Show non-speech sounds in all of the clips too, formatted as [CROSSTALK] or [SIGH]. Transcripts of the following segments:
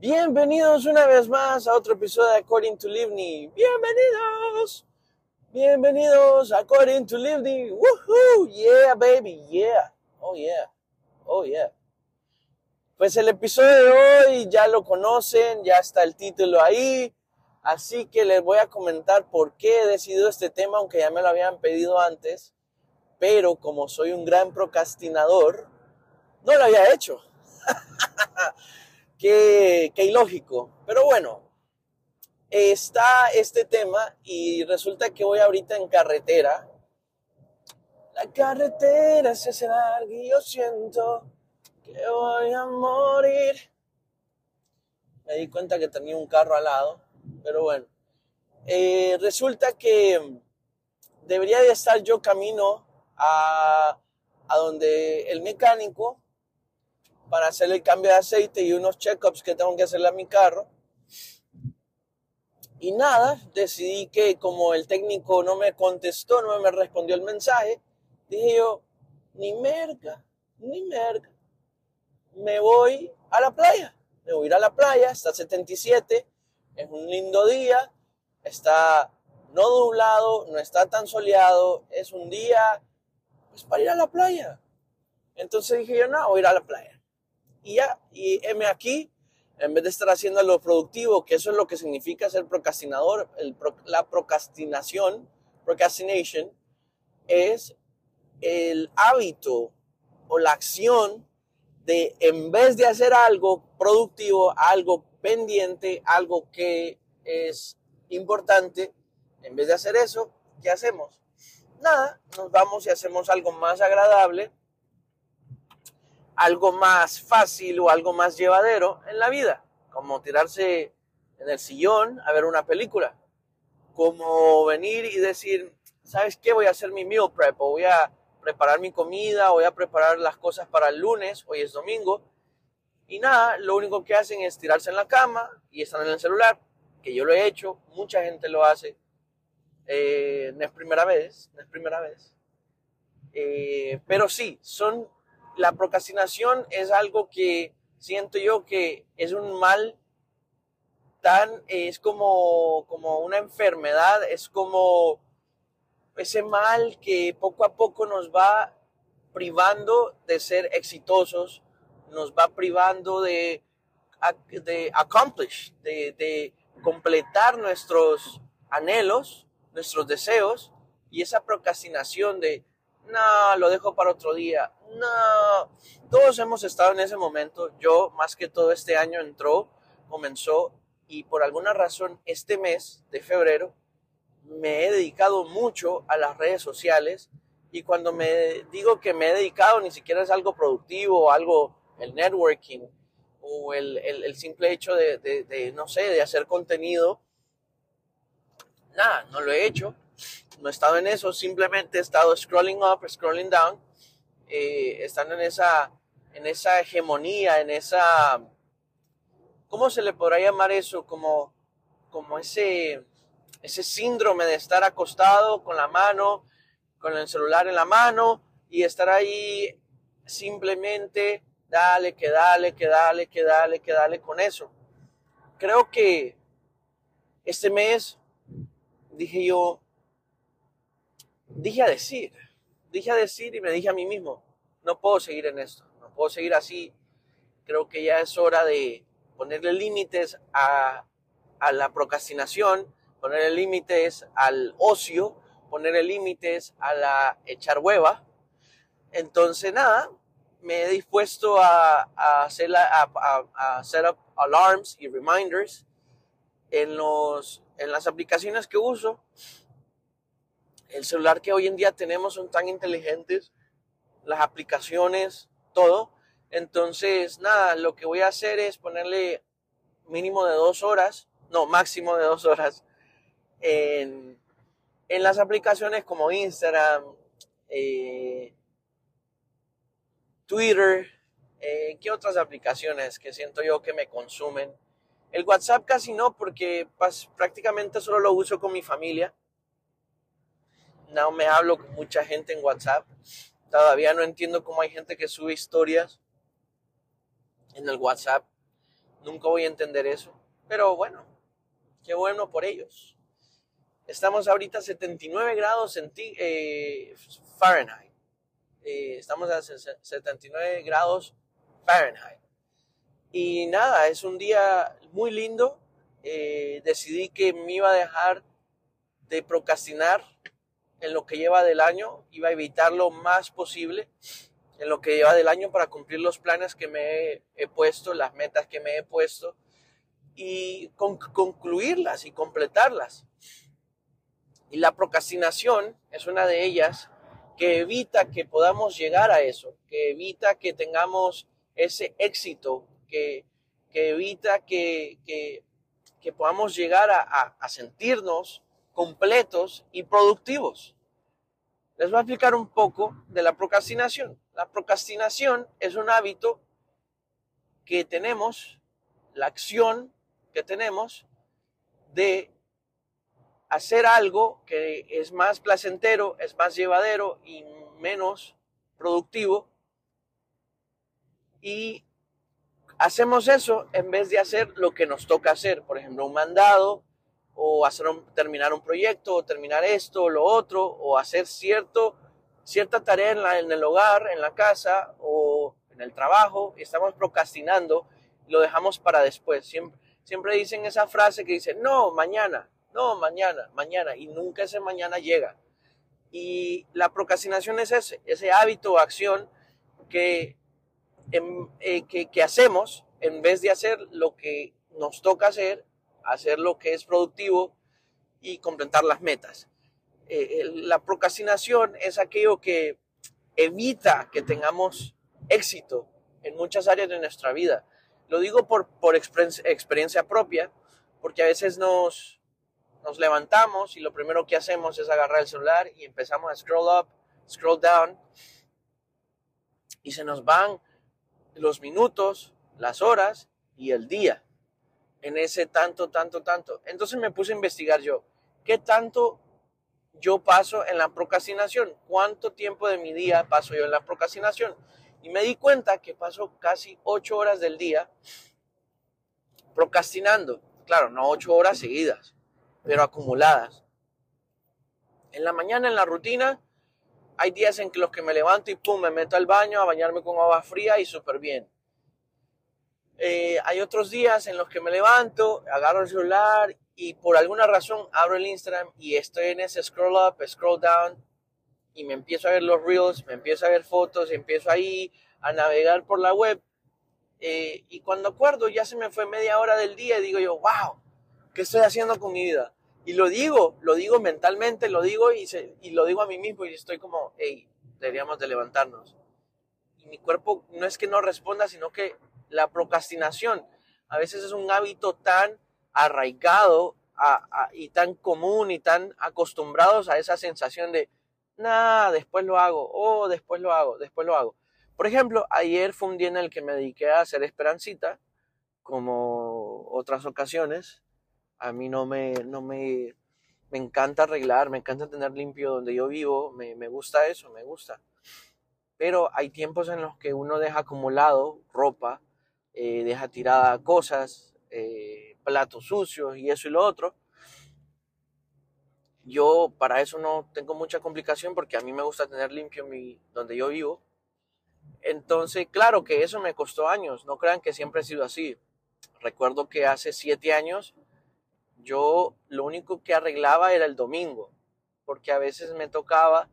Bienvenidos una vez más a otro episodio de According to Livni. Bienvenidos. Bienvenidos a According to Livni. Woohoo. Yeah, baby. Yeah. Oh, yeah. Oh, yeah. Pues el episodio de hoy ya lo conocen, ya está el título ahí. Así que les voy a comentar por qué he decidido este tema, aunque ya me lo habían pedido antes. Pero como soy un gran procrastinador, no lo había hecho. [LAUGHS] qué, ilógico. Pero bueno, está este tema y resulta que voy ahorita en carretera. La carretera se hace larga y yo siento que voy a morir. Me di cuenta que tenía un carro al lado, pero bueno. Eh, resulta que debería de estar yo camino a, a donde el mecánico para hacer el cambio de aceite y unos checkups que tengo que hacerle a mi carro. Y nada, decidí que como el técnico no me contestó, no me respondió el mensaje, dije yo, ni merca, ni merca. Me voy a la playa, me voy a ir a la playa, está 77, es un lindo día, está no nublado, no está tan soleado, es un día pues para ir a la playa. Entonces dije yo, no, voy a ir a la playa y ya, y M aquí, en vez de estar haciendo lo productivo, que eso es lo que significa ser procrastinador, la procrastinación, procrastination, es el hábito o la acción de, en vez de hacer algo productivo, algo pendiente, algo que es importante, en vez de hacer eso, ¿qué hacemos? Nada, nos vamos y hacemos algo más agradable algo más fácil o algo más llevadero en la vida, como tirarse en el sillón a ver una película, como venir y decir, ¿sabes qué? Voy a hacer mi meal prep, o voy a preparar mi comida, voy a preparar las cosas para el lunes, hoy es domingo, y nada, lo único que hacen es tirarse en la cama y están en el celular, que yo lo he hecho, mucha gente lo hace, eh, no es primera vez, no es primera vez, eh, pero sí, son la procrastinación es algo que siento yo que es un mal tan, es como, como una enfermedad, es como ese mal que poco a poco nos va privando de ser exitosos, nos va privando de, de accomplish, de, de completar nuestros anhelos, nuestros deseos, y esa procrastinación de, no, lo dejo para otro día, no, todos hemos estado en ese momento. Yo, más que todo este año entró, comenzó y por alguna razón este mes de febrero me he dedicado mucho a las redes sociales y cuando me digo que me he dedicado ni siquiera es algo productivo, algo, el networking o el, el, simple hecho de, de, no sé, de hacer contenido. Nada, no lo he hecho, no he estado en eso, simplemente he estado scrolling up, scrolling down eh, están en esa, en esa hegemonía, en esa, ¿cómo se le podrá llamar eso? Como, como ese, ese síndrome de estar acostado con la mano, con el celular en la mano y estar ahí simplemente dale, que dale, que dale, que dale, que dale con eso. Creo que este mes dije yo, dije a decir, dije a decir y me dije a mí mismo, no puedo seguir en esto, no puedo seguir así. Creo que ya es hora de ponerle límites a, a la procrastinación, ponerle límites al ocio, ponerle límites a la echar hueva. Entonces, nada, me he dispuesto a, a hacer a, a, set up alarms y reminders en, los, en las aplicaciones que uso el celular que hoy en día tenemos son tan inteligentes, las aplicaciones, todo. Entonces, nada, lo que voy a hacer es ponerle mínimo de dos horas, no, máximo de dos horas en, en las aplicaciones como Instagram, eh, Twitter, eh, ¿qué otras aplicaciones que siento yo que me consumen? El WhatsApp casi no, porque prácticamente solo lo uso con mi familia no me hablo con mucha gente en WhatsApp. Todavía no entiendo cómo hay gente que sube historias en el WhatsApp. Nunca voy a entender eso. Pero bueno, qué bueno por ellos. Estamos ahorita a 79 grados eh, Fahrenheit. Eh, estamos a 79 grados Fahrenheit. Y nada, es un día muy lindo. Eh, decidí que me iba a dejar de procrastinar en lo que lleva del año, iba a evitar lo más posible en lo que lleva del año para cumplir los planes que me he, puesto, las metas que me he puesto y concluirlas y completarlas. Y la procrastinación es una de ellas que evita que podamos llegar a eso, que evita que tengamos ese éxito, que, evita que, podamos llegar a sentirnos completos y productivos. Les voy a explicar un poco de la procrastinación. La procrastinación es un hábito que tenemos, la acción que tenemos de hacer algo que es más placentero, es más llevadero y menos productivo. Y hacemos eso en vez de hacer lo que nos toca hacer, por ejemplo, un mandado, o hacer terminar un proyecto, o terminar esto, o lo otro, o hacer cierto, cierta tarea en, el hogar, en la casa o en el trabajo, estamos procrastinando, lo dejamos para después. Siempre, siempre dicen esa frase que dice, no, mañana, no, mañana, mañana, y nunca ese mañana llega. Y la procrastinación es ese, ese hábito o acción que, eh, que, que hacemos en vez de hacer lo que nos toca hacer hacer lo que es productivo y completar las metas. Eh, la procrastinación es aquello que evita que tengamos éxito en muchas áreas de nuestra vida. Lo digo por, por experiencia propia, porque a veces nos, nos levantamos y lo primero que hacemos es agarrar el celular y empezamos a scroll up, scroll down, y se nos van los minutos, las horas y el día en ese tanto, tanto, tanto. Entonces me puse a investigar yo, ¿qué tanto yo paso en la procrastinación? ¿Cuánto tiempo de mi día paso yo en la procrastinación? Y me di cuenta que paso casi ocho horas del día procrastinando. Claro, no ocho horas seguidas, pero acumuladas. En la mañana, en la rutina, hay días en que los que me levanto y pum, me meto al baño a bañarme con agua fría y súper bien. Eh, hay otros días en los que me levanto, agarro el celular y por alguna razón abro el Instagram y estoy en ese scroll up, scroll down y me empiezo a ver los reels, me empiezo a ver fotos, empiezo ahí a navegar por la web. Eh, y cuando acuerdo ya se me fue media hora del día y digo yo, wow, ¿qué estoy haciendo con mi vida? Y lo digo, lo digo mentalmente, lo digo y, y lo digo a mí mismo y estoy como, hey, deberíamos de levantarnos. Y mi cuerpo no es que no responda, sino que la procrastinación a veces es un hábito tan arraigado y tan común y tan acostumbrados a esa sensación de, nada, después lo hago, oh, después lo hago, después lo hago. Por ejemplo, ayer fue un día en el que me dediqué a hacer esperancita, como otras ocasiones. A mí no me, no me, me encanta arreglar, me encanta tener limpio donde yo vivo, me, me gusta eso, me gusta. Pero hay tiempos en los que uno deja acumulado ropa eh, deja tirada cosas, eh, platos sucios y eso y lo otro. Yo para eso no tengo mucha complicación porque a mí me gusta tener limpio mi, donde yo vivo. Entonces, claro que eso me costó años, no crean que siempre ha sido así. Recuerdo que hace siete años yo lo único que arreglaba era el domingo, porque a veces me tocaba,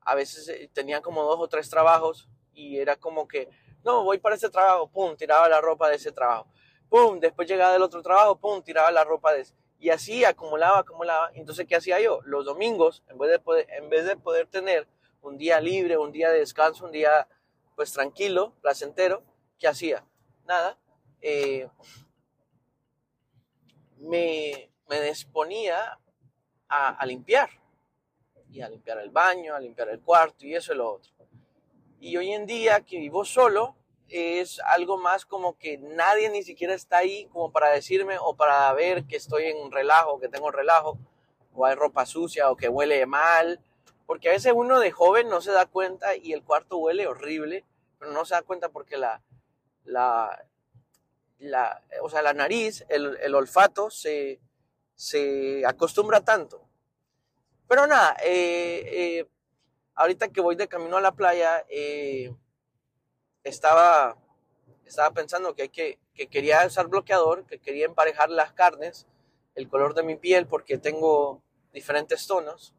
a veces eh, tenía como dos o tres trabajos y era como que no, voy para ese trabajo, pum, tiraba la ropa de ese trabajo. Pum, después llegaba del otro trabajo, pum, tiraba la ropa de ese. Y así acumulaba, acumulaba. Entonces, ¿qué hacía yo? Los domingos, en vez de poder, en vez de poder tener un día libre, un día de descanso, un día pues tranquilo, placentero, ¿qué hacía? Nada. Eh, me, me disponía a, a limpiar. Y a limpiar el baño, a limpiar el cuarto y eso y lo otro. Y hoy en día que vivo solo, es algo más como que nadie ni siquiera está ahí como para decirme o para ver que estoy en relajo, que tengo relajo, o hay ropa sucia o que huele mal. Porque a veces uno de joven no se da cuenta y el cuarto huele horrible, pero no se da cuenta porque la, la, la, o sea, la nariz, el, olfato se, acostumbra tanto. Pero nada, eh, eh, ahorita que voy de camino a la playa, eh, estaba, estaba pensando que, que, que quería usar bloqueador, que quería emparejar las carnes, el color de mi piel, porque tengo diferentes tonos.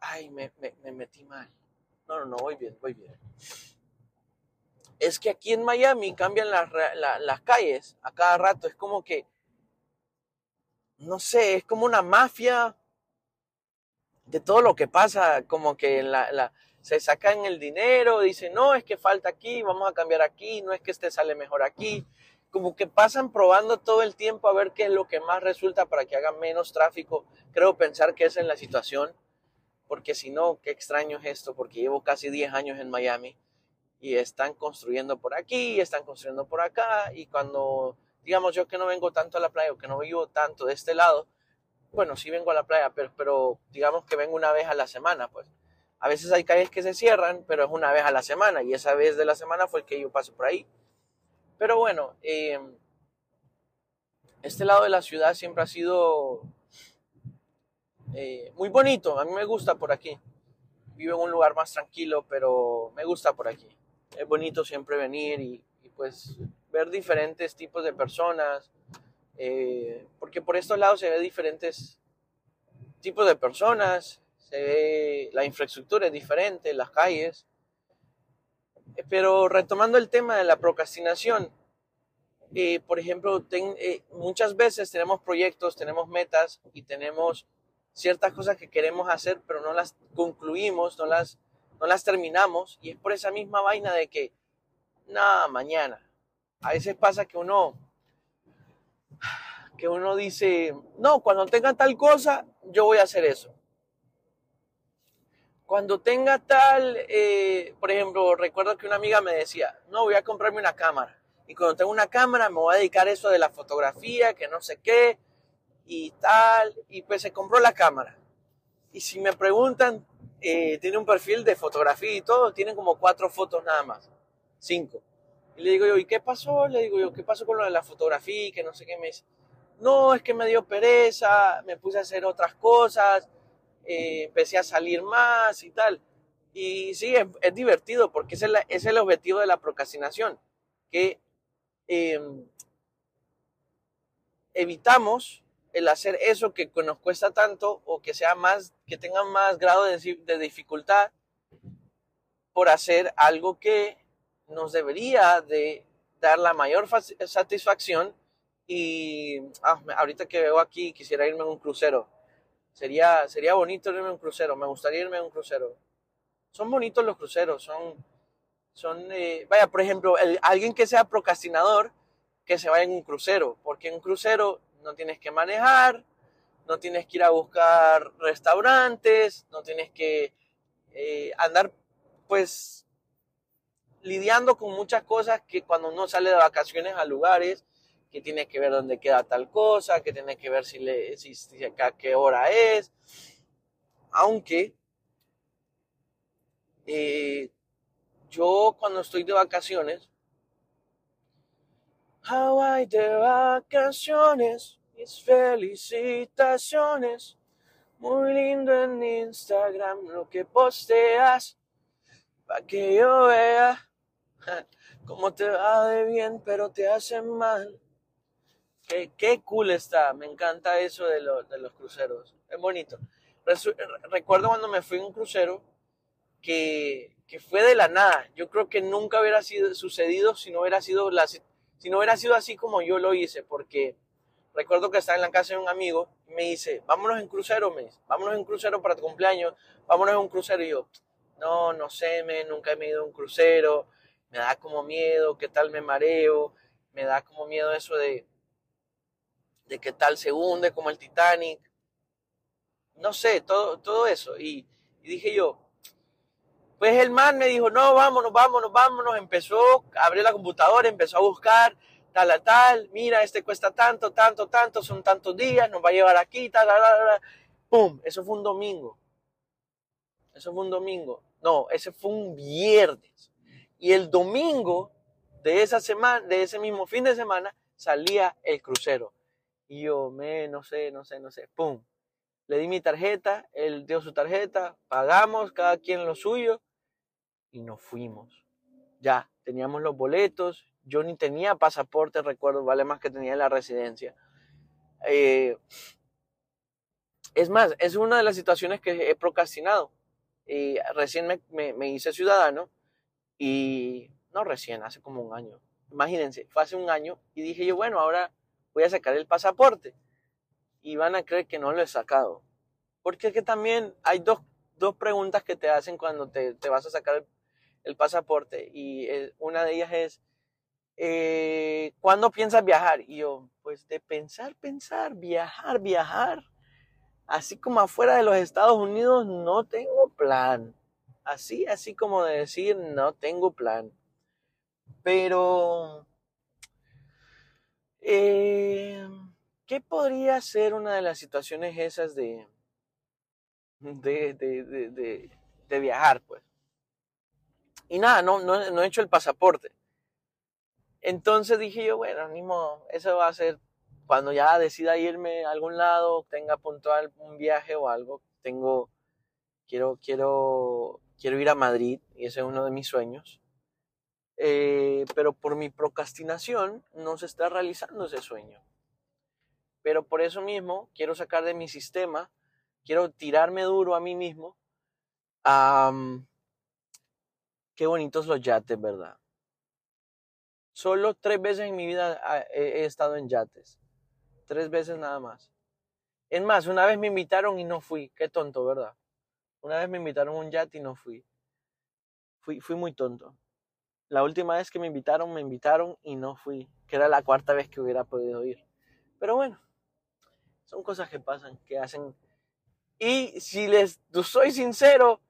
ay, me, me metí mal. No, no, no, voy bien, voy bien es que aquí en Miami cambian las, calles a cada rato. Es como que, no sé, es como una mafia de todo lo que pasa, como que la, se sacan el dinero, dicen, no, es que falta aquí, vamos a cambiar aquí, no es que este sale mejor aquí. Como que pasan probando todo el tiempo a ver qué es lo que más resulta para que haga menos tráfico. Creo pensar que es en la situación, porque si no, qué extraño es esto, porque llevo casi 10 años en Miami y están construyendo por aquí, están construyendo por acá, y cuando, digamos, yo que no vengo tanto a la playa o que no vivo tanto de este lado, bueno, sí vengo a la playa, pero, digamos que vengo una vez a la semana, pues. A veces hay calles que se cierran, pero es una vez a la semana, y esa vez de la semana fue el que yo paso por ahí. Pero bueno, em, este lado de la ciudad siempre ha sido eh, muy bonito, a mí me gusta por aquí. Vivo en un lugar más tranquilo, pero me gusta por aquí es bonito siempre venir y, pues ver diferentes tipos de personas, eh, porque por estos lados se ve diferentes tipos de personas, se ve la infraestructura es diferente, las calles. Eh, pero retomando el tema de la procrastinación, eh, por ejemplo, muchas veces tenemos proyectos, tenemos metas y tenemos ciertas cosas que queremos hacer, pero no las concluimos, no las no las terminamos y es por esa misma vaina de que, nada, mañana. A veces pasa que uno, que uno dice, no, cuando tenga tal cosa, yo voy a hacer eso. Cuando tenga tal, eh, por ejemplo, recuerdo que una amiga me decía, no, voy a comprarme una cámara. Y cuando tenga una cámara me voy a dedicar eso de la fotografía, que no sé qué, y tal. Y pues se compró la cámara. Y si me preguntan, eh, tiene un perfil de fotografía y todo, tiene como cuatro fotos nada más, cinco. Y le digo yo, ¿y qué pasó? Le digo yo, ¿qué pasó con lo de la fotografía? Que no sé qué me dice. No, es que me dio pereza, me puse a hacer otras cosas, eh, empecé a salir más y tal. Y sí, es, divertido porque ese es, el objetivo de la procrastinación, que em, evitamos el hacer eso que nos cuesta tanto o que sea más, que tenga más grado de, dificultad por hacer algo que nos debería de dar la mayor satisfacción y ah, ahorita que veo aquí quisiera irme en un crucero. Sería, sería bonito irme en un crucero, me gustaría irme en un crucero. Son bonitos los cruceros, son, son eh, vaya, por ejemplo, alguien que sea procrastinador, que se vaya en un crucero, porque en un crucero no tienes que manejar, no tienes que ir a buscar restaurantes, no tienes que eh, andar pues lidiando con muchas cosas que cuando uno sale de vacaciones a lugares, que tienes que ver dónde queda tal cosa, que tienes que ver si, le, si, acá qué hora es. Aunque eh, yo cuando estoy de vacaciones, Hawaii de vacaciones, mis felicitaciones. Muy lindo en Instagram lo que posteas, para que yo vea [LAUGHS] cómo te va de bien, pero te hace mal. Qué, cool está, me encanta eso de, los cruceros, es bonito. Recuerdo cuando me fui en un crucero que, que fue de la nada. Yo creo que nunca hubiera sido, sucedido si no hubiera sido si no hubiera sido así como yo lo hice, porque recuerdo que estaba en la casa de un amigo y me dice, vámonos en crucero, me dice, vámonos en crucero para tu cumpleaños, vámonos en un crucero. Y yo, no, no sé, me, nunca he ido a un crucero, me da como miedo, qué tal me mareo, me da como miedo eso de, de qué tal se hunde como el Titanic. No sé, todo, todo eso. Y, y dije yo, pues el man me dijo, no, vámonos, vámonos, vámonos. Empezó, abrió la computadora, empezó a buscar, tal, tal, tal. Mira, este cuesta tanto, tanto, tanto, son tantos días, nos va a llevar aquí, tal, tal, tal. ¡Pum! Eso fue un domingo. Eso fue un domingo. No, ese fue un viernes. Y el domingo de esa semana, de ese mismo fin de semana, salía el crucero. Y yo, me, no sé, no sé, no sé, pum. Le di mi tarjeta, él dio su tarjeta, pagamos cada quien lo suyo y nos fuimos. Ya, teníamos los boletos, yo ni tenía pasaporte, recuerdo, vale más que tenía la residencia. Eh, es más, es una de las situaciones que he procrastinado. Y recién me, me, hice ciudadano y no recién, hace como un año. Imagínense, fue hace un año y dije yo, bueno, ahora voy a sacar el pasaporte. Y van a creer que no lo he sacado. Porque es que también hay dos, dos preguntas que te hacen cuando te, te vas a sacar el, pasaporte. Y eh, una de ellas es, eh, ¿cuándo piensas viajar? Y yo, pues de pensar, pensar, viajar, viajar. Así como afuera de los Estados Unidos no tengo plan. Así, así como de decir, no tengo plan. Pero, eh, ¿qué podría ser una de las situaciones esas de, de, de, de, viajar, pues? Y nada, no, no, no he hecho el pasaporte. Entonces dije yo, bueno, ni modo, eso va a ser cuando ya decida irme a algún lado, tenga puntual un viaje o algo, tengo, quiero, quiero, quiero ir a Madrid y ese es uno de mis sueños. Eh, pero por mi procrastinación no se está realizando ese sueño. Pero por eso mismo quiero sacar de mi sistema, quiero tirarme duro a mí mismo. qué bonitos los yates, ¿verdad? Solo tres veces en mi vida ah, he estado en yates. Tres veces nada más. Es más, una vez me invitaron y no fui. Qué tonto, ¿verdad? Una vez me invitaron a un yate y no fui. Fui, fui muy tonto. La última vez que me invitaron, me invitaron y no fui. Que era la cuarta vez que hubiera podido ir. Pero bueno, son cosas que pasan, que hacen. Y si les soy sincero,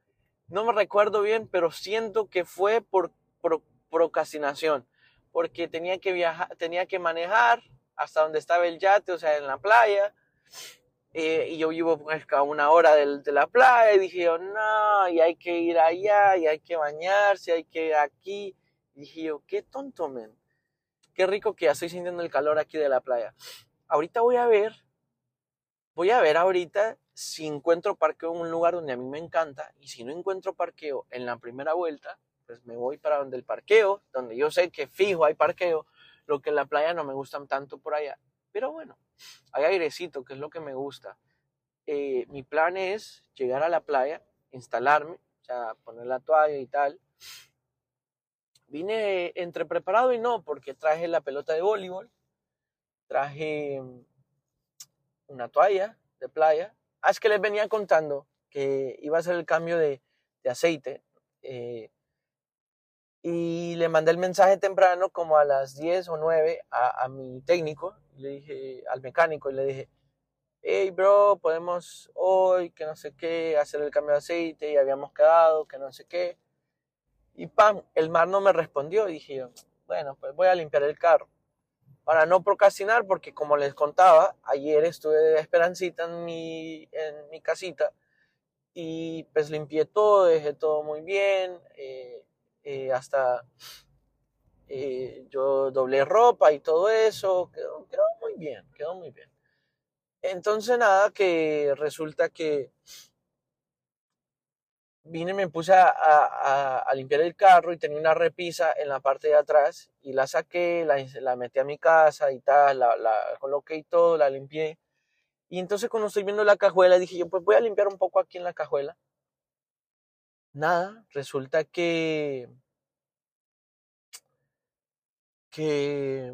no me recuerdo bien, pero siento que fue por, por procrastinación porque tenía que viajar, tenía que manejar hasta donde estaba el yate, o sea, en la playa. Eh, y yo vivo pues, a una hora de, la playa y dije yo, no, y hay que ir allá, y hay que bañarse, hay que ir aquí. Dije yo, qué tonto, men. Qué rico que ya estoy sintiendo el calor aquí de la playa. Ahorita voy a ver, voy a ver ahorita si encuentro parqueo en un lugar donde a mí me encanta y si no encuentro parqueo en la primera vuelta, pues me voy para donde el parqueo, donde yo sé que fijo hay parqueo, lo que en la playa no me gustan tanto por allá. Pero bueno, hay airecito, que es lo que me gusta. Eh, mi plan es llegar a la playa, instalarme, o poner la toalla y tal. Vine entre preparado y no, porque traje la pelota de voleibol, traje una toalla de playa. Ah, es que les venía contando que iba a hacer el cambio de, de aceite. Eh, y le mandé el mensaje temprano, como a las 10 o 9, a, a mi técnico, le dije, al mecánico, y le dije, hey bro, podemos hoy, que no sé qué, hacer el cambio de aceite, y habíamos quedado, que no sé qué. Y pam, el mar no me respondió, y dije bueno, pues voy a limpiar el carro. Para no procrastinar, porque como les contaba, ayer estuve de esperancita en mi, en mi casita, y pues limpié todo, dejé todo muy bien, eh, eh, hasta eh, yo doblé ropa y todo eso, quedó, quedó, muy bien, quedó muy bien. Entonces nada, que resulta que vine me puse a, a, limpiar el carro y tenía una repisa en la parte de atrás y la saqué, la, la metí a mi casa y tal, la, la coloqué y todo, la limpié. Y entonces cuando estoy viendo la cajuela dije yo pues voy a limpiar un poco aquí en la cajuela nada, resulta que, que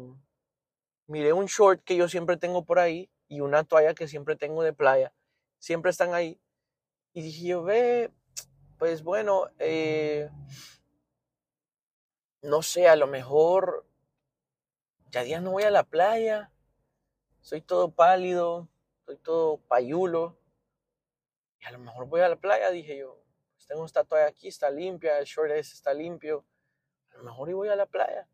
miré un short que yo siempre tengo por ahí y una toalla que siempre tengo de playa, siempre están ahí. Y dije yo, ve, pues bueno, eh, no sé, a lo mejor ya días no voy a la playa, soy todo pálido, soy todo payulo, y a lo mejor voy a la playa, dije yo, tengo esta toalla aquí, está limpia, el short está limpio, a lo mejor y voy a la playa.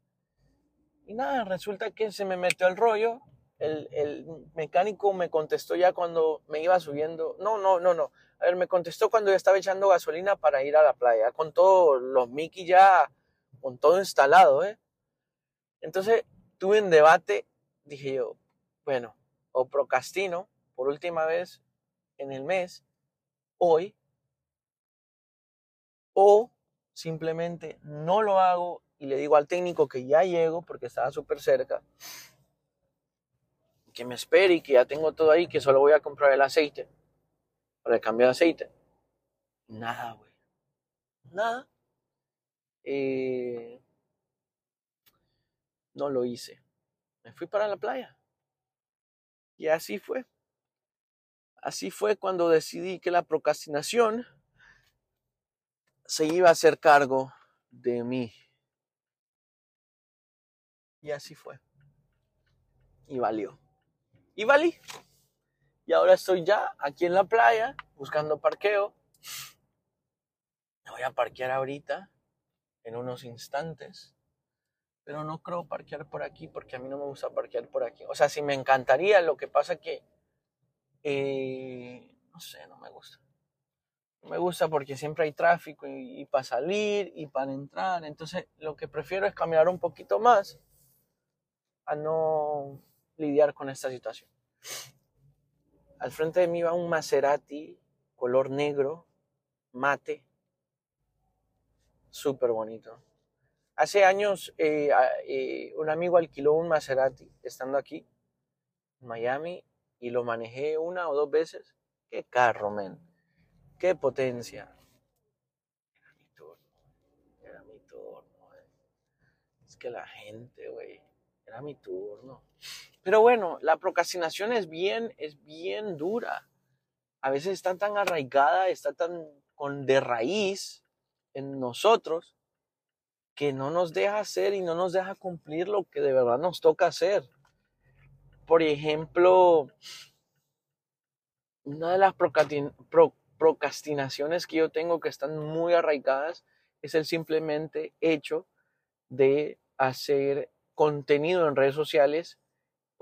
Y nada, resulta que se me metió el rollo, el, mecánico me contestó ya cuando me iba subiendo, no, no, no, no, a ver, me contestó cuando ya estaba echando gasolina para ir a la playa, con todos los Mickey ya, con todo instalado, ¿eh? Entonces tuve un debate, dije yo, bueno, o procrastino por última vez en el mes, hoy, o simplemente no lo hago y le digo al técnico que ya llego porque estaba súper cerca, que me espere y que ya tengo todo ahí, que solo voy a comprar el aceite para el cambio de aceite. Nada, güey. Nada. Eh, no lo hice. Me fui para la playa. Y así fue. Así fue cuando decidí que la procrastinación se iba a hacer cargo de mí. Y así fue. Y valió. Y valí. Y ahora estoy ya aquí en la playa buscando parqueo. Me voy a parquear ahorita, en unos instantes. Pero no creo parquear por aquí porque a mí no me gusta parquear por aquí. O sea, sí me encantaría, lo que pasa que... Eh, no sé, no me gusta. No me gusta porque siempre hay tráfico y, y para salir y para entrar. Entonces, lo que prefiero es caminar un poquito más a no lidiar con esta situación. Al frente de mí va un Maserati color negro, mate, súper bonito. Hace años eh, eh, un amigo alquiló un Maserati estando aquí en Miami y lo manejé una o dos veces. Qué carro, men. Qué potencia. Era mi turno. Era mi turno. Eh. Es que la gente, güey era mi turno. Pero bueno, la procrastinación es bien, es bien dura. A veces está tan arraigada, está tan con de raíz en nosotros que no nos deja hacer y no nos deja cumplir lo que de verdad nos toca hacer. Por ejemplo, una de las procrastinaciones que yo tengo que están muy arraigadas es el simplemente hecho de hacer contenido en redes sociales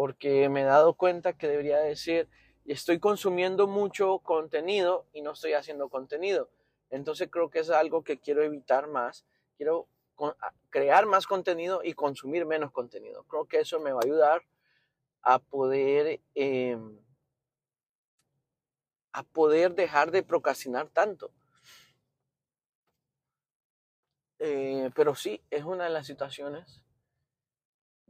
porque me he dado cuenta que debería decir, estoy consumiendo mucho contenido y no estoy haciendo contenido. Entonces creo que es algo que quiero evitar más. Quiero crear más contenido y consumir menos contenido. Creo que eso me va a ayudar a poder, em, a poder dejar de procrastinar tanto. Eh, pero sí, es una de las situaciones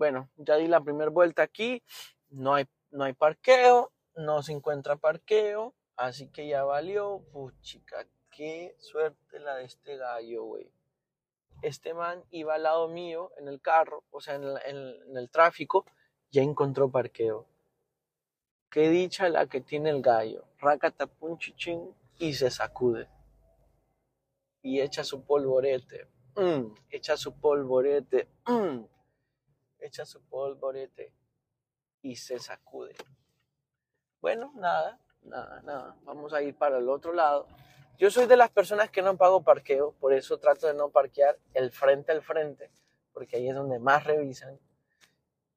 bueno, ya di la primera vuelta aquí, no hay, no hay parqueo, no se encuentra parqueo, así que ya valió. Puchica, qué suerte la de este gallo, güey. Este man iba al lado mío en el carro, o sea, en, el tráfico, ya encontró parqueo. Qué dicha la que tiene el gallo. Racata punchichín y se sacude. Y echa su polvorete. Mm, echa su polvorete. Mm echa su polvorete y se sacude. Bueno, nada, nada, nada. Vamos a ir para el otro lado. Yo soy de las personas que no pago parqueo, por eso trato de no parquear el frente al frente, porque ahí es donde más revisan.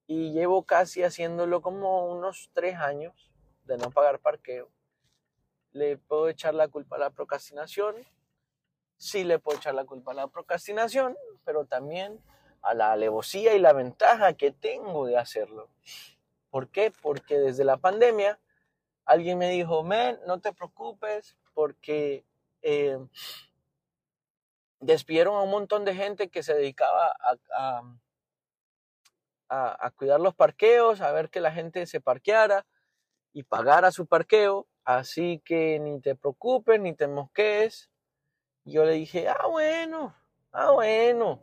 Y llevo casi haciéndolo como unos tres años de no pagar parqueo. Le puedo echar la culpa a la procrastinación. Sí le puedo echar la culpa a la procrastinación, pero también a la alevosía y la ventaja que tengo de hacerlo. ¿Por qué? Porque desde la pandemia alguien me dijo, men, no te preocupes porque eh, despidieron a un montón de gente que se dedicaba a, a, cuidar los parqueos, a ver que la gente se parqueara y pagara su parqueo. Así que ni te preocupes, ni te mosquees. Yo le dije, ah, bueno, ah, bueno,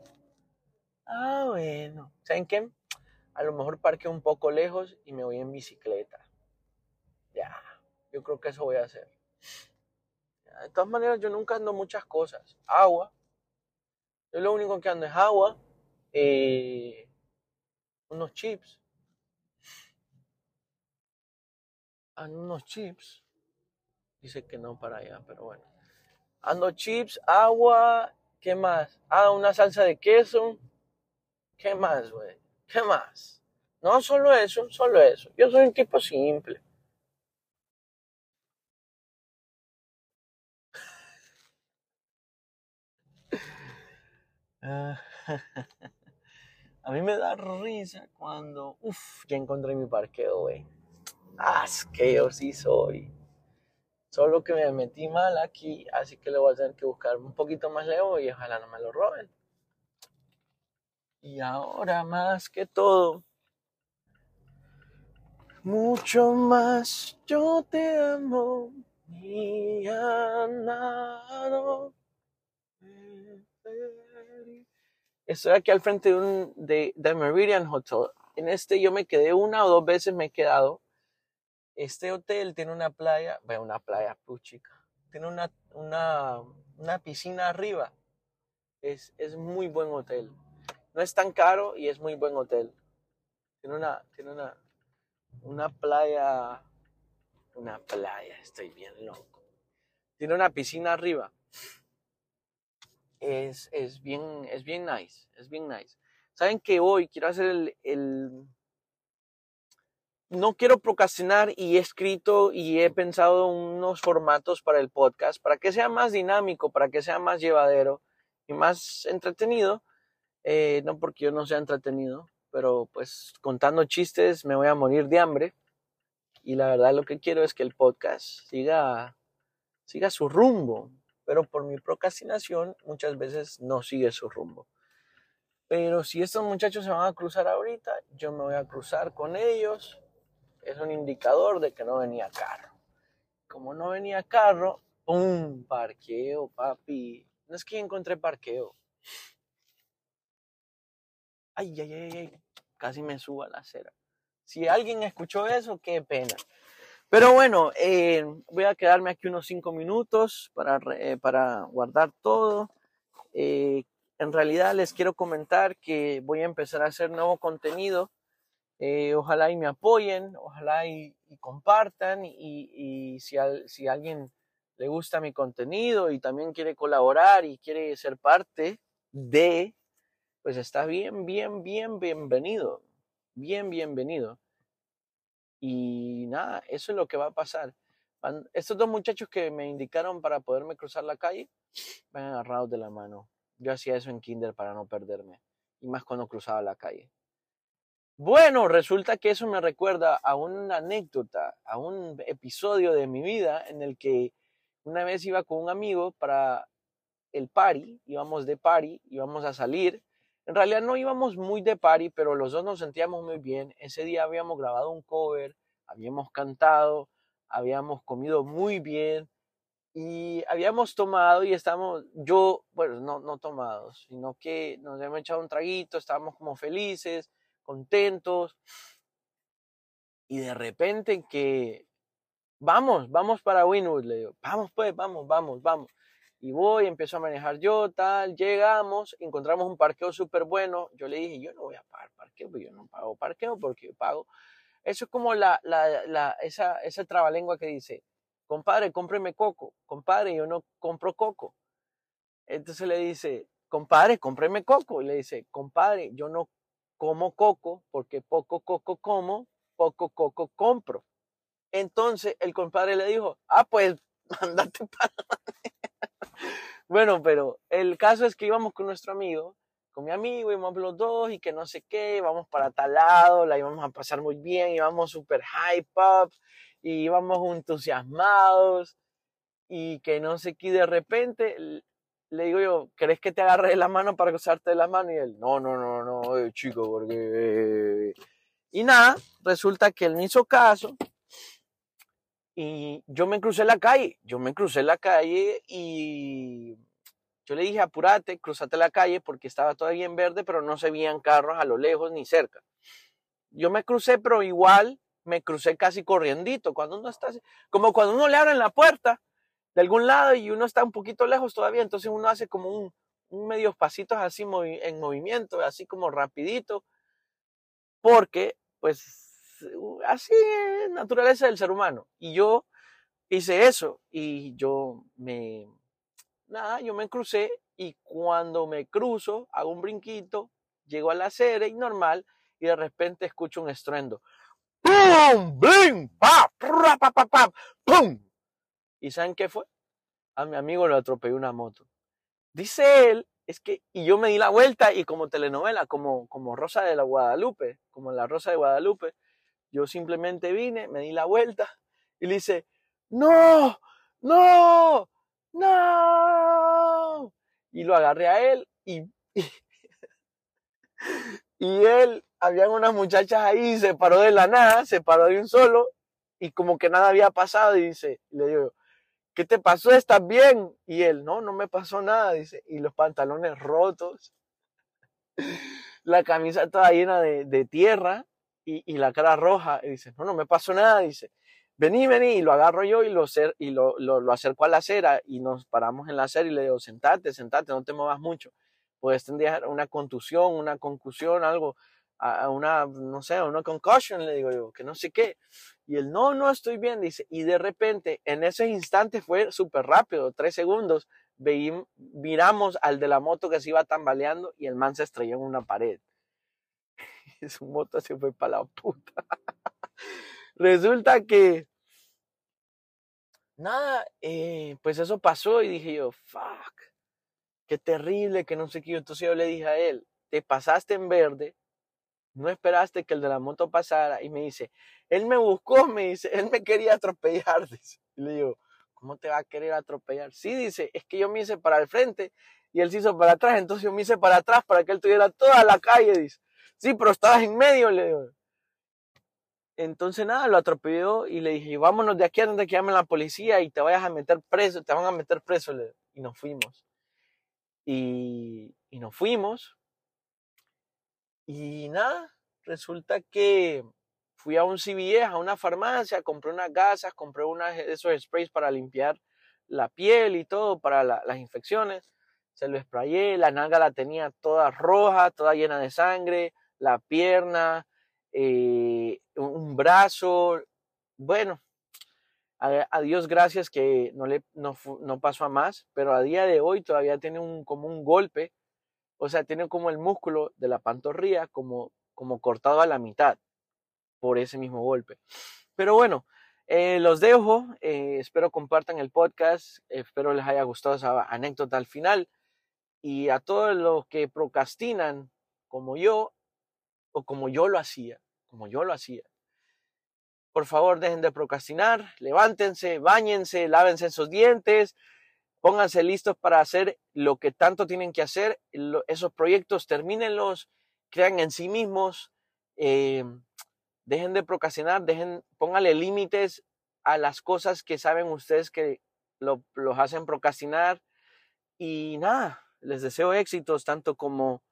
Ah, bueno. ¿Saben qué? A lo mejor parqueo un poco lejos y me voy en bicicleta. Ya, yo creo que eso voy a hacer. de todas maneras, yo nunca ando muchas cosas. Agua. Yo lo único que ando es agua. Eh, unos chips. Ando unos chips. Dice que no para allá, pero bueno. Ando chips, agua. ¿Qué más? Ah, una salsa de queso ¿Qué más, güey? ¿Qué más? No, solo eso, solo eso. Yo soy un tipo simple. [LAUGHS] A mí me da risa cuando, uff, ya encontré mi parqueo, güey. Ah, es que yo sí soy. Solo que me metí mal aquí, así que le voy a tener que buscar un poquito más lejos y ojalá no me lo roben. Y ahora más que todo, mucho más yo te amo, mi amado. Estoy aquí al frente de un de, de Meridian Hotel. En este yo me quedé una o dos veces me he quedado. Este hotel tiene una playa, bueno, una playa puchica. Tiene una, una, una piscina arriba. Es, es muy buen hotel. No es tan caro y es muy buen hotel. Tiene una, tiene una, una playa, una playa, estoy bien loco. Tiene una piscina arriba. Es, es bien, es bien nice, es bien nice. Saben que hoy quiero hacer el, el no quiero procrastinar y he escrito y he pensado unos formatos para el podcast para que sea más dinámico, para que sea más llevadero y más entretenido eh, no porque yo no sea entretenido, pero pues contando chistes me voy a morir de hambre. Y la verdad lo que quiero es que el podcast siga, siga su rumbo, pero por mi procrastinación muchas veces no sigue su rumbo. Pero si estos muchachos se van a cruzar ahorita, yo me voy a cruzar con ellos. Es un indicador de que no venía carro. Como no venía carro, ¡pum! Parqueo, papi. No es que encontré parqueo. Ay, ay, ay, ay, casi me subo a la acera. Si alguien escuchó eso, qué pena. Pero bueno, eh, voy a quedarme aquí unos cinco minutos para, eh, para guardar todo. Eh, en realidad les quiero comentar que voy a empezar a hacer nuevo contenido. ojalá y me apoyen, ojalá y, compartan y, y si, si a alguien le gusta mi contenido y también quiere colaborar y quiere ser parte de pues está bien, bien, bien bienvenido. Bien, bienvenido. Y nada, eso es lo que va a pasar. estos dos muchachos que me indicaron para poderme cruzar la calle, van agarrados de la mano. Yo hacía eso en kinder para no perderme. Y más cuando cruzaba la calle. Bueno, resulta que eso me recuerda a una anécdota, a un episodio de mi vida en el que una vez iba con un amigo para el party, íbamos de party, íbamos a salir en realidad no íbamos muy de party, pero los dos nos sentíamos muy bien. Ese día habíamos grabado un cover, habíamos cantado, habíamos comido muy bien y habíamos tomado y estábamos, yo, bueno, no, no tomados, sino que nos habíamos echado un traguito, estábamos como felices, contentos. Y de repente que, vamos, vamos para Winwood, le digo, vamos pues, vamos, vamos, vamos y voy, empiezo a manejar yo, tal, llegamos, encontramos un parqueo súper bueno, yo le dije, yo no voy a pagar parqueo, porque yo no pago parqueo porque yo pago. Eso es como la, la, la, esa, esa trabalengua que dice, compadre, cómpreme coco, compadre, yo no compro coco. Entonces le dice, compadre, cómpreme coco. Y le dice, compadre, yo no como coco porque poco coco como, poco coco compro. Entonces el compadre le dijo, ah, pues, [LAUGHS] mandate para bueno, pero el caso es que íbamos con nuestro amigo, con mi amigo, íbamos los dos y que no sé qué, vamos para tal lado, la íbamos a pasar muy bien, íbamos súper hype up y íbamos entusiasmados y que no sé qué, de repente le digo yo, ¿querés que te agarre la mano para cruzarte de la mano? Y él, no, no, no, no, eh, chico, porque... Y nada, resulta que él me hizo caso y yo me crucé la calle, yo me crucé la calle y yo le dije, apúrate, cruzate la calle porque estaba todavía en verde, pero no se veían carros a lo lejos ni cerca. Yo me crucé, pero igual me crucé casi corriendito. Cuando uno está, como cuando uno le abre la puerta de algún lado y uno está un poquito lejos todavía, entonces uno hace como un, un medios pasitos así en movimiento, así como rapidito, porque pues así es naturaleza del ser humano. Y yo hice eso y yo me, nada, yo me crucé y cuando me cruzo, hago un brinquito, llego a la acera y normal y de repente escucho un estruendo. ¡Pum! ¡Blim! ¡Pa! ¡Pa, pa, pa, ¡Pum! ¿Y saben qué fue? A mi amigo lo atropelló una moto. Dice él es que, y yo me di la vuelta y como telenovela, como, como Rosa de la Guadalupe, como la Rosa de Guadalupe, yo simplemente vine, me di la vuelta y le dice, no, no, no. Y lo agarré a él y, [LAUGHS] y, él, habían unas muchachas ahí, se paró de la nada, se paró de un solo y como que nada había pasado y dice, le digo, ¿qué te pasó? ¿Estás bien? Y él, no, no me pasó nada, dice, y los pantalones rotos, [LAUGHS] la camisa toda llena de, tierra y, la cara roja, y dice, no, no me pasó nada, dice, vení, vení, y lo agarro yo y lo, y lo, lo, acerco a la acera y nos paramos en la acera y le digo, sentate, sentate, no te muevas mucho, puedes tener una contusión, una concusión, algo, a una, no sé, una concussion, le digo yo, que no sé qué. Y él, no, no estoy bien, dice. Y de repente, en ese instante fue súper rápido, tres segundos, veí, miramos al de la moto que se iba tambaleando y el man se estrelló en una pared. [LAUGHS] Su moto se fue para la puta. Resulta que, nada, eh, pues eso pasó y dije yo, fuck, qué terrible, que no sé qué. Entonces yo le dije a él, te pasaste en verde, no esperaste que el de la moto pasara y me dice, él me buscó, [LAUGHS] me dice, él me quería atropellar. [LAUGHS] Y le digo, ¿cómo te va a querer atropellar? Sí, dice, es que yo me hice para el frente y él se hizo para atrás, entonces yo me hice para atrás para que él tuviera toda la calle, dice. Sí, pero estabas en medio, le. Entonces nada, lo atropelló y le dije, vámonos de aquí antes que llamen la policía y te vayas a meter preso, te van a meter preso, le Y nos fuimos. Y, y nos fuimos y nada, resulta que fui a un CVS, a una farmacia, compré unas gasas, compré unas esos sprays para limpiar la piel y todo, para las infecciones. Se lo sprayé, la nalga la tenía toda roja, toda llena de sangre, la pierna, eh, un brazo. Bueno, a, Dios gracias que no, le, no, no pasó a más, pero a día de hoy todavía tiene un, como un golpe o sea, tiene como el músculo de la pantorrilla como, como cortado a la mitad por ese mismo golpe. Pero bueno, eh, los dejo. Eh, espero compartan el podcast. Espero les haya gustado esa anécdota al final. Y a todos los que procrastinan como yo, o como yo lo hacía, como yo lo hacía. Por favor, dejen de procrastinar, levántense, bañense, lávense sus dientes, pónganse listos para hacer lo que tanto tienen que hacer, esos proyectos, termínenlos, crean en sí mismos, eh, dejen de procrastinar, dejen, pónganle límites a las cosas que saben ustedes que lo, los hacen procrastinar y nada, les deseo éxitos tanto como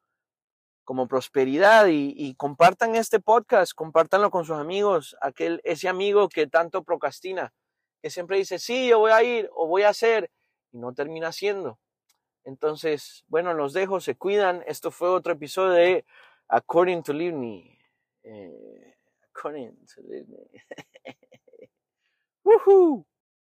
como prosperidad y, compartan este podcast, compártanlo con sus amigos, aquel, ese amigo que tanto procrastina, que siempre dice, sí, yo voy a ir o voy a hacer, y no termina siendo. Entonces, bueno, los dejo, se cuidan. Esto fue otro episodio de According to Livni. Eh, according to Livni. [LAUGHS]